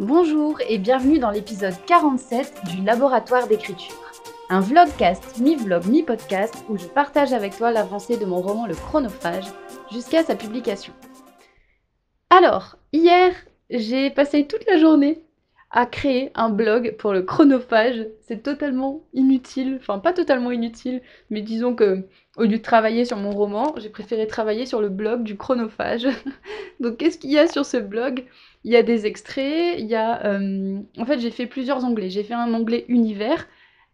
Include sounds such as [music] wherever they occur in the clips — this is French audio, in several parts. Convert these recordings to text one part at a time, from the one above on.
Bonjour et bienvenue dans l'épisode 47 du Laboratoire d'écriture. Un vlogcast, mi-vlog, mi-podcast où je partage avec toi l'avancée de mon roman Le Chronophage jusqu'à sa publication. Alors, hier, j'ai passé toute la journée à créer un blog pour le chronophage. C'est totalement inutile, enfin pas totalement inutile, mais disons que au lieu de travailler sur mon roman, j'ai préféré travailler sur le blog du chronophage. [laughs] Donc qu'est-ce qu'il y a sur ce blog? Il y a des extraits, il y a... euh, En fait j'ai fait plusieurs onglets. J'ai fait un onglet univers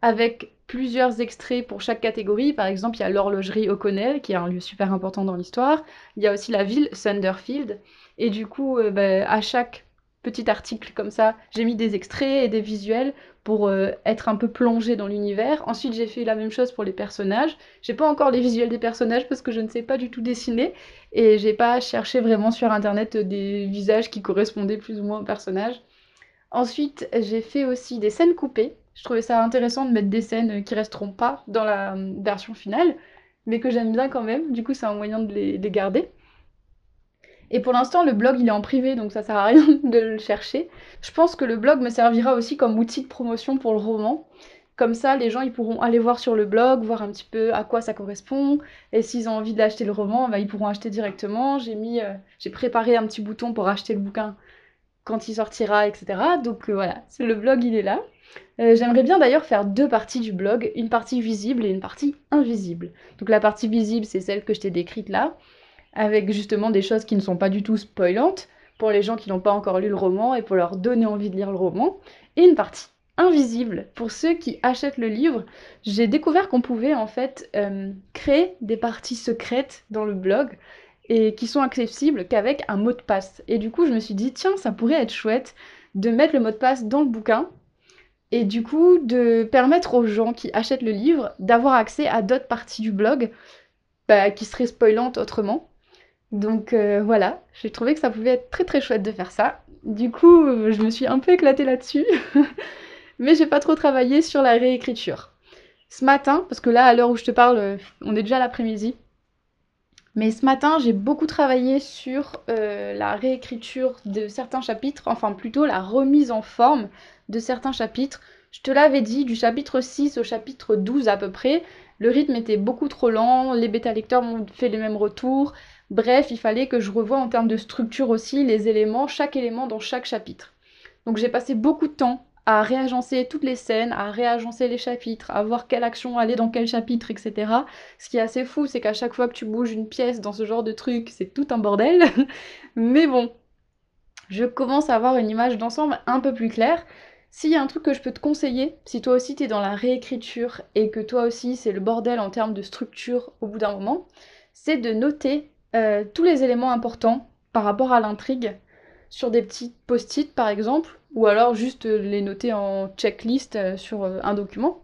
avec plusieurs extraits pour chaque catégorie. Par exemple, il y a l'horlogerie O'Connell, qui est un lieu super important dans l'histoire. Il y a aussi la ville, Sunderfield. Et du coup, euh, bah, à chaque petit article comme ça, j'ai mis des extraits et des visuels pour euh, être un peu plongé dans l'univers. Ensuite, j'ai fait la même chose pour les personnages. J'ai pas encore les visuels des personnages parce que je ne sais pas du tout dessiner et j'ai pas cherché vraiment sur internet des visages qui correspondaient plus ou moins aux personnages. Ensuite, j'ai fait aussi des scènes coupées. Je trouvais ça intéressant de mettre des scènes qui resteront pas dans la euh, version finale, mais que j'aime bien quand même. Du coup, c'est un moyen de les garder. Et pour l'instant, le blog, il est en privé, donc ça sert à rien [laughs] de le chercher. Je pense que le blog me servira aussi comme outil de promotion pour le roman. Comme ça, les gens, ils pourront aller voir sur le blog, voir un petit peu à quoi ça correspond. Et s'ils ont envie d'acheter le roman, bah, ils pourront acheter directement. J'ai mis, euh, j'ai préparé un petit bouton pour acheter le bouquin quand il sortira, etc. Donc euh, voilà, le blog, il est là. Euh, J'aimerais bien d'ailleurs faire deux parties du blog, une partie visible et une partie invisible. Donc la partie visible, c'est celle que je t'ai décrite là avec justement des choses qui ne sont pas du tout spoilantes pour les gens qui n'ont pas encore lu le roman et pour leur donner envie de lire le roman, et une partie invisible pour ceux qui achètent le livre. J'ai découvert qu'on pouvait en fait euh, créer des parties secrètes dans le blog et qui sont accessibles qu'avec un mot de passe. Et du coup, je me suis dit, tiens, ça pourrait être chouette de mettre le mot de passe dans le bouquin et du coup de permettre aux gens qui achètent le livre d'avoir accès à d'autres parties du blog bah, qui seraient spoilantes autrement. Donc euh, voilà, j'ai trouvé que ça pouvait être très très chouette de faire ça. Du coup, euh, je me suis un peu éclatée là-dessus, [laughs] mais j'ai pas trop travaillé sur la réécriture. Ce matin, parce que là, à l'heure où je te parle, euh, on est déjà l'après-midi, mais ce matin, j'ai beaucoup travaillé sur la réécriture de certains chapitres, enfin plutôt la remise en forme de certains chapitres. Je te l'avais dit, du chapitre 6 au chapitre 12 à peu près, le rythme était beaucoup trop lent, les bêta-lecteurs m'ont fait les mêmes retours. Bref, il fallait que je revoie en termes de structure aussi les éléments, chaque élément dans chaque chapitre. Donc j'ai passé beaucoup de temps à réagencer toutes les scènes, à réagencer les chapitres, à voir quelle action allait dans quel chapitre, etc. Ce qui est assez fou, c'est qu'à chaque fois que tu bouges une pièce dans ce genre de truc, c'est tout un bordel. [laughs] Mais bon, je commence à avoir une image d'ensemble un peu plus claire. S'il y a un truc que je peux te conseiller, si toi aussi t'es dans la réécriture et que toi aussi c'est le bordel en termes de structure au bout d'un moment, c'est de noter euh, tous les éléments importants par rapport à l'intrigue sur des petits post-it par exemple, ou alors juste euh, les noter en checklist euh, sur un document.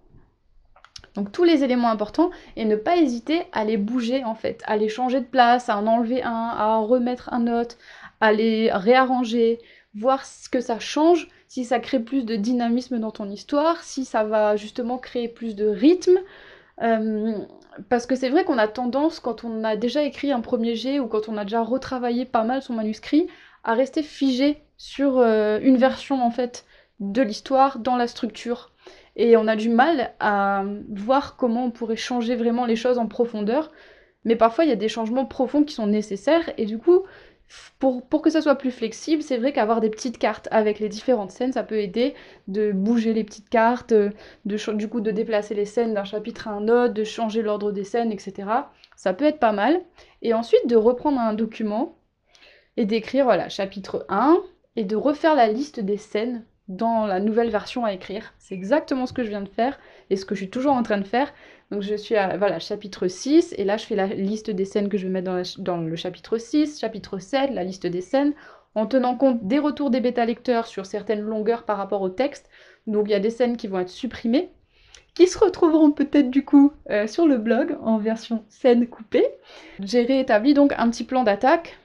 Donc tous les éléments importants et ne pas hésiter à les bouger en fait, à les changer de place, à en enlever un, à en remettre un autre, à les réarranger, voir ce que ça change, si ça crée plus de dynamisme dans ton histoire, si ça va justement créer plus de rythme. Euh, parce que c'est vrai qu'on a tendance, quand on a déjà écrit un premier jet ou quand on a déjà retravaillé pas mal son manuscrit, à rester figé sur euh, une version en fait de l'histoire dans la structure. Et on a du mal à voir comment on pourrait changer vraiment les choses en profondeur. Mais parfois, il y a des changements profonds qui sont nécessaires. Et du coup, pour, pour que ça soit plus flexible, c'est vrai qu'avoir des petites cartes avec les différentes scènes, ça peut aider de bouger les petites cartes, de, du coup de déplacer les scènes d'un chapitre à un autre, de changer l'ordre des scènes, etc. Ça peut être pas mal. Et ensuite, de reprendre un document et d'écrire, voilà, chapitre 1, et de refaire la liste des scènes dans la nouvelle version à écrire. C'est exactement ce que je viens de faire et ce que je suis toujours en train de faire. Donc je suis à voilà, chapitre 6 et là je fais la liste des scènes que je vais mettre dans, le chapitre 6, chapitre 7, la liste des scènes, en tenant compte des retours des bêta-lecteurs sur certaines longueurs par rapport au texte. Donc il y a des scènes qui vont être supprimées, qui se retrouveront peut-être du coup euh, sur le blog en version scène coupée. J'ai réétabli donc un petit plan d'attaque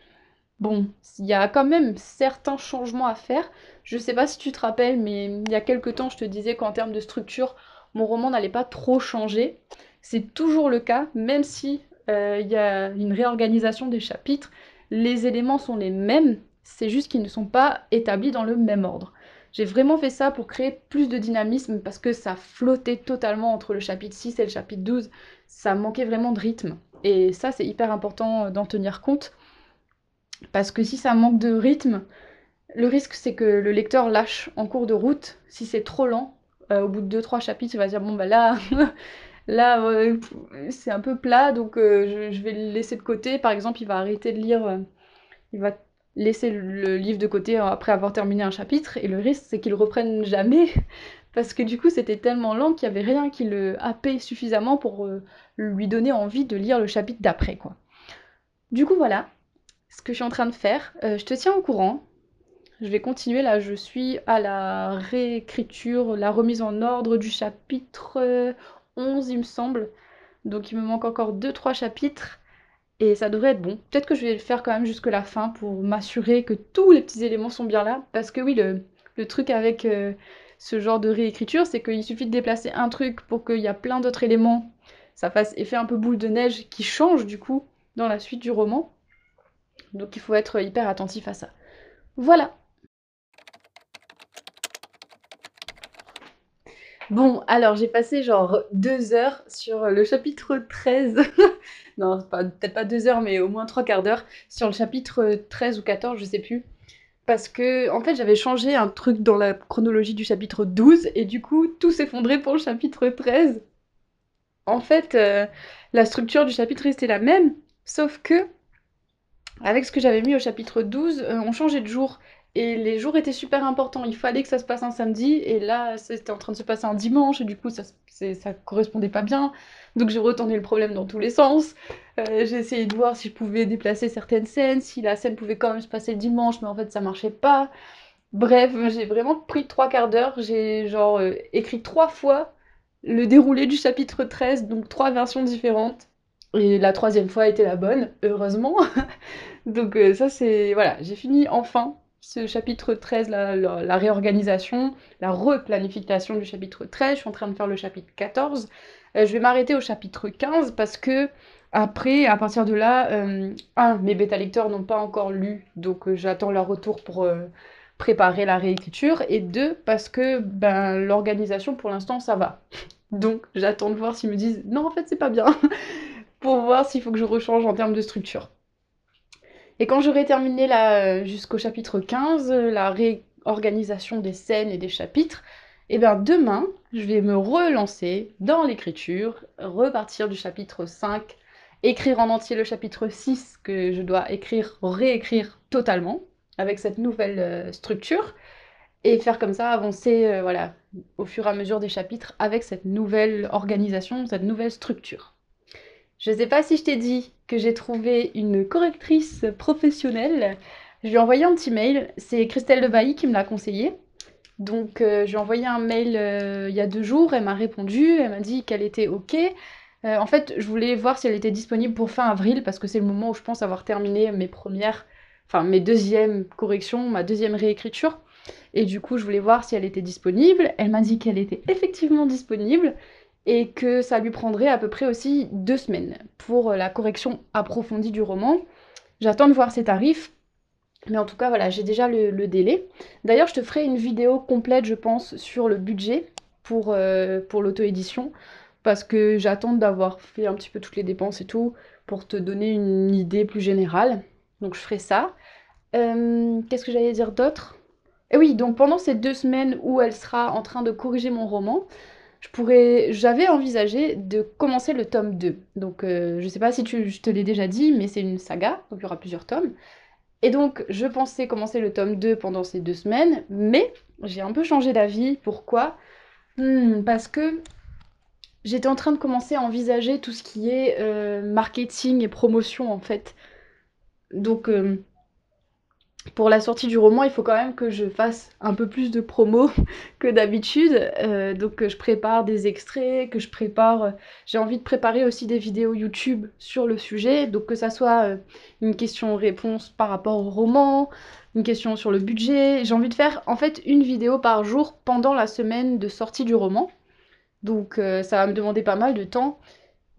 Bon, il y a quand même certains changements à faire. Je sais pas si tu te rappelles, mais il y a quelques temps, je te disais qu'en termes de structure, mon roman n'allait pas trop changer. C'est toujours le cas, même si euh, il y a une réorganisation des chapitres, les éléments sont les mêmes. c'est juste qu'ils ne sont pas établis dans le même ordre. J'ai vraiment fait ça pour créer plus de dynamisme parce que ça flottait totalement entre le chapitre 6 et le chapitre 12. Ça manquait vraiment de rythme. Et ça, c'est hyper important d'en tenir compte. Parce que si ça manque de rythme, le risque c'est que le lecteur lâche en cours de route. Si c'est trop lent, euh, au bout de 2-3 chapitres, il va dire bon bah là, [laughs] là euh, c'est un peu plat, donc euh, je, vais le laisser de côté. Par exemple, il va arrêter de lire, il va laisser le livre de côté après avoir terminé un chapitre, et le risque c'est qu'il reprenne jamais, [laughs] parce que du coup c'était tellement lent qu'il n'y avait rien qui le happait suffisamment pour lui donner envie de lire le chapitre d'après quoi. Du coup voilà ce que je suis en train de faire. je te tiens au courant. Je vais continuer là, je suis à la réécriture, la remise en ordre du chapitre 11 il me semble. Donc il me manque encore 2-3 chapitres et ça devrait être bon. Peut-être que je vais le faire quand même jusque la fin pour m'assurer que tous les petits éléments sont bien là. Parce que oui, le, truc avec euh, ce genre de réécriture, c'est qu'il suffit de déplacer un truc pour qu'il y a plein d'autres éléments. Ça fasse effet un peu boule de neige qui change du coup dans la suite du roman. Donc il faut être hyper attentif à ça. Voilà, Bon, alors j'ai passé genre deux heures sur le chapitre 13. [laughs] non, peut-être pas deux heures, mais au moins trois quarts d'heure sur le chapitre 13 ou 14, je sais plus. Parce que, en fait, j'avais changé un truc dans la chronologie du chapitre 12 et du coup, tout s'effondrait pour le chapitre 13. En fait, euh, la structure du chapitre restait la même, sauf que, avec ce que j'avais mis au chapitre 12, euh, on changeait de jour. Et les jours étaient super importants. Il fallait que ça se passe un samedi. Et là, c'était en train de se passer un dimanche. Et du coup, ça, ça correspondait pas bien. Donc j'ai retourné le problème dans tous les sens. Euh, j'ai essayé de voir si je pouvais déplacer certaines scènes, si la scène pouvait quand même se passer le dimanche, mais en fait ça marchait pas. Bref, j'ai vraiment pris trois quarts d'heure. J'ai genre euh, écrit trois fois le déroulé du chapitre 13, donc trois versions différentes. Et la troisième fois était la bonne, heureusement. [laughs] donc euh, ça c'est... Voilà, j'ai fini enfin ce chapitre 13, la, réorganisation, la replanification du chapitre 13. Je suis en train de faire le chapitre 14. Euh, je vais m'arrêter au chapitre 15 parce que après, à partir de là, euh, un, mes bêta lecteurs n'ont pas encore lu, donc euh, j'attends leur retour pour préparer la réécriture. Et deux, parce que ben, l'organisation pour l'instant ça va. [laughs] Donc j'attends de voir s'ils me disent non en fait c'est pas bien, [laughs] pour voir s'il faut que je rechange en termes de structure. Et quand j'aurai terminé là jusqu'au chapitre 15, la réorganisation des scènes et des chapitres, et eh bien demain, je vais me relancer dans l'écriture, repartir du chapitre 5, écrire en entier le chapitre 6 que je dois écrire, réécrire totalement avec cette nouvelle euh, structure et faire comme ça avancer euh, voilà au fur et à mesure des chapitres avec cette nouvelle organisation, cette nouvelle structure. Je sais pas si je t'ai dit que j'ai trouvé une correctrice professionnelle. Je lui ai envoyé un petit mail. C'est Christelle Lebailly qui me l'a conseillé. Donc, euh, je lui ai envoyé un mail euh, il y a deux jours. Elle m'a répondu. Elle m'a dit qu'elle était OK. Euh, en fait, je voulais voir si elle était disponible pour fin avril parce que c'est le moment où je pense avoir terminé mes premières, enfin mes deuxièmes corrections, ma deuxième réécriture. Et du coup, je voulais voir si elle était disponible. Elle m'a dit qu'elle était effectivement disponible et que ça lui prendrait à peu près aussi deux semaines pour la correction approfondie du roman. J'attends de voir ses tarifs, mais en tout cas voilà, j'ai déjà le, délai. D'ailleurs, je te ferai une vidéo complète, je pense, sur le budget pour, euh, pour l'auto-édition, parce que j'attends d'avoir fait un petit peu toutes les dépenses et tout, pour te donner une idée plus générale. Donc je ferai ça. Euh, qu'est-ce que j'allais dire d'autre? Eh oui, donc pendant ces deux semaines où elle sera en train de corriger mon roman, je pourrais, j'avais envisagé de commencer le tome 2. Donc euh, je sais pas si tu, je te l'ai déjà dit, mais c'est une saga, donc il y aura plusieurs tomes. Et donc je pensais commencer le tome 2 pendant ces deux semaines, mais j'ai un peu changé d'avis. Pourquoi? Hmm, Parce que j'étais en train de commencer à envisager tout ce qui est euh, marketing et promotion en fait. Donc euh, pour la sortie du roman, il faut quand même que je fasse un peu plus de promo [laughs] que d'habitude. Euh, donc je prépare des extraits, que je prépare... Euh, j'ai envie de préparer aussi des vidéos YouTube sur le sujet. Donc que ça soit euh, une question-réponse par rapport au roman, une question sur le budget. J'ai envie de faire en fait une vidéo par jour pendant la semaine de sortie du roman. Donc ça va me demander pas mal de temps.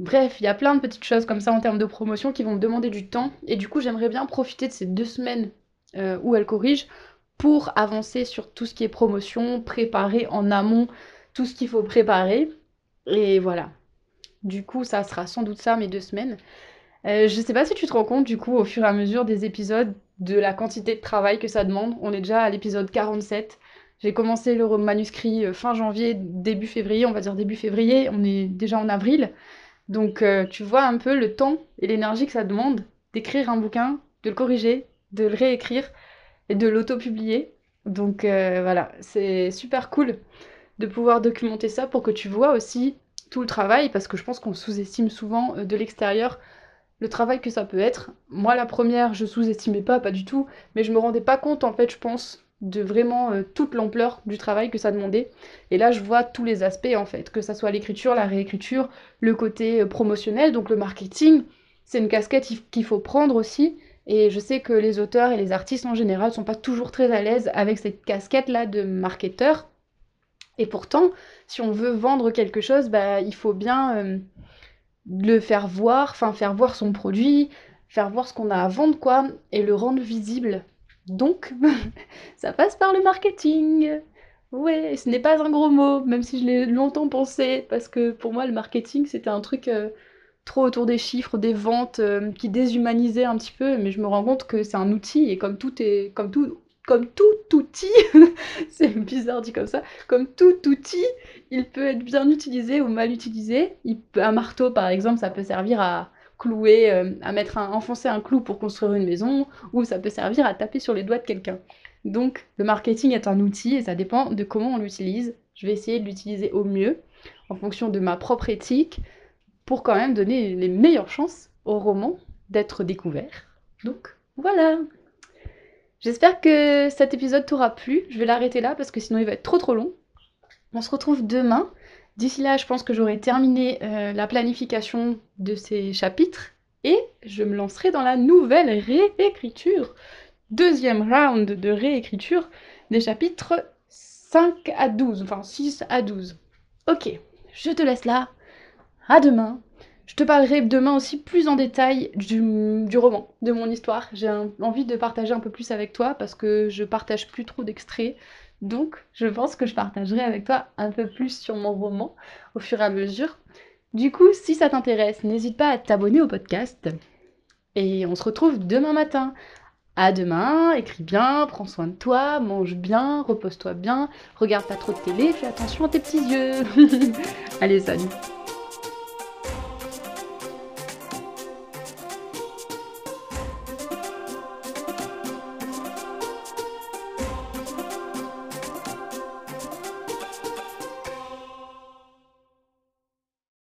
Bref, il y a plein de petites choses comme ça en termes de promotion qui vont me demander du temps. Et du coup, j'aimerais bien profiter de ces deux semaines où elle corrige pour avancer sur tout ce qui est promotion, préparer en amont tout ce qu'il faut préparer. Et voilà. Du coup, ça sera sans doute ça mes deux semaines. Euh, je sais pas si tu te rends compte, du coup, au fur et à mesure des épisodes, de la quantité de travail que ça demande. On est déjà à l'épisode 47. J'ai commencé le manuscrit euh, fin janvier, début février, on va dire début février. On est déjà en avril. Donc, euh, tu vois un peu le temps et l'énergie que ça demande d'écrire un bouquin, de le corriger, de le réécrire et de l'auto-publier. Donc, voilà, c'est super cool de pouvoir documenter ça pour que tu vois aussi tout le travail, parce que je pense qu'on sous-estime souvent de l'extérieur le travail que ça peut être. Moi, la première, je sous-estimais pas, pas du tout, mais je me rendais pas compte, en fait, je pense, de vraiment euh, toute l'ampleur du travail que ça demandait. Et là, je vois tous les aspects, en fait, que ça soit l'écriture, la réécriture, le côté euh, promotionnel, donc le marketing. C'est une casquette qu'il faut prendre aussi. Et je sais que les auteurs et les artistes en général sont pas toujours très à l'aise avec cette casquette-là de marketeur. Et pourtant, si on veut vendre quelque chose, bah, il faut bien euh, le faire voir, enfin faire voir son produit, faire voir ce qu'on a à vendre, quoi, et le rendre visible. Donc, [laughs] ça passe par le marketing. Ouais, ce n'est pas un gros mot, même si je l'ai longtemps pensé, parce que pour moi, le marketing, c'était un truc euh, trop autour des chiffres, des ventes, euh, qui déshumanisait un petit peu, mais je me rends compte que c'est un outil, et comme tout est, comme tout, comme tout outil, [laughs] c'est bizarre dit comme ça, comme tout outil, il peut être bien utilisé ou mal utilisé. un marteau, par exemple, ça peut servir à clouer, euh, à mettre un, enfoncer un clou pour construire une maison, ou ça peut servir à taper sur les doigts de quelqu'un. Donc, le marketing est un outil et ça dépend de comment on l'utilise. Je vais essayer de l'utiliser au mieux, en fonction de ma propre éthique, pour quand même donner les meilleures chances au roman d'être découvert. Donc, voilà J'espère que cet épisode t'aura plu. Je vais l'arrêter là parce que sinon il va être trop trop long. On se retrouve demain. D'ici là, je pense que j'aurai terminé euh, la planification de ces chapitres et je me lancerai dans la nouvelle réécriture. Deuxième round de réécriture des chapitres 5 à 12, enfin 6 à 12. Ok, je te laisse là. À demain je te parlerai demain aussi plus en détail du, roman, de mon histoire. J'ai envie de partager un peu plus avec toi parce que je partage plus trop d'extraits. Donc, je pense que je partagerai avec toi un peu plus sur mon roman au fur et à mesure. Du coup, si ça t'intéresse, n'hésite pas à t'abonner au podcast. Et on se retrouve demain matin. À demain, écris bien, prends soin de toi, mange bien, repose-toi bien, regarde pas trop de télé, fais attention à tes petits yeux. [laughs] Allez, salut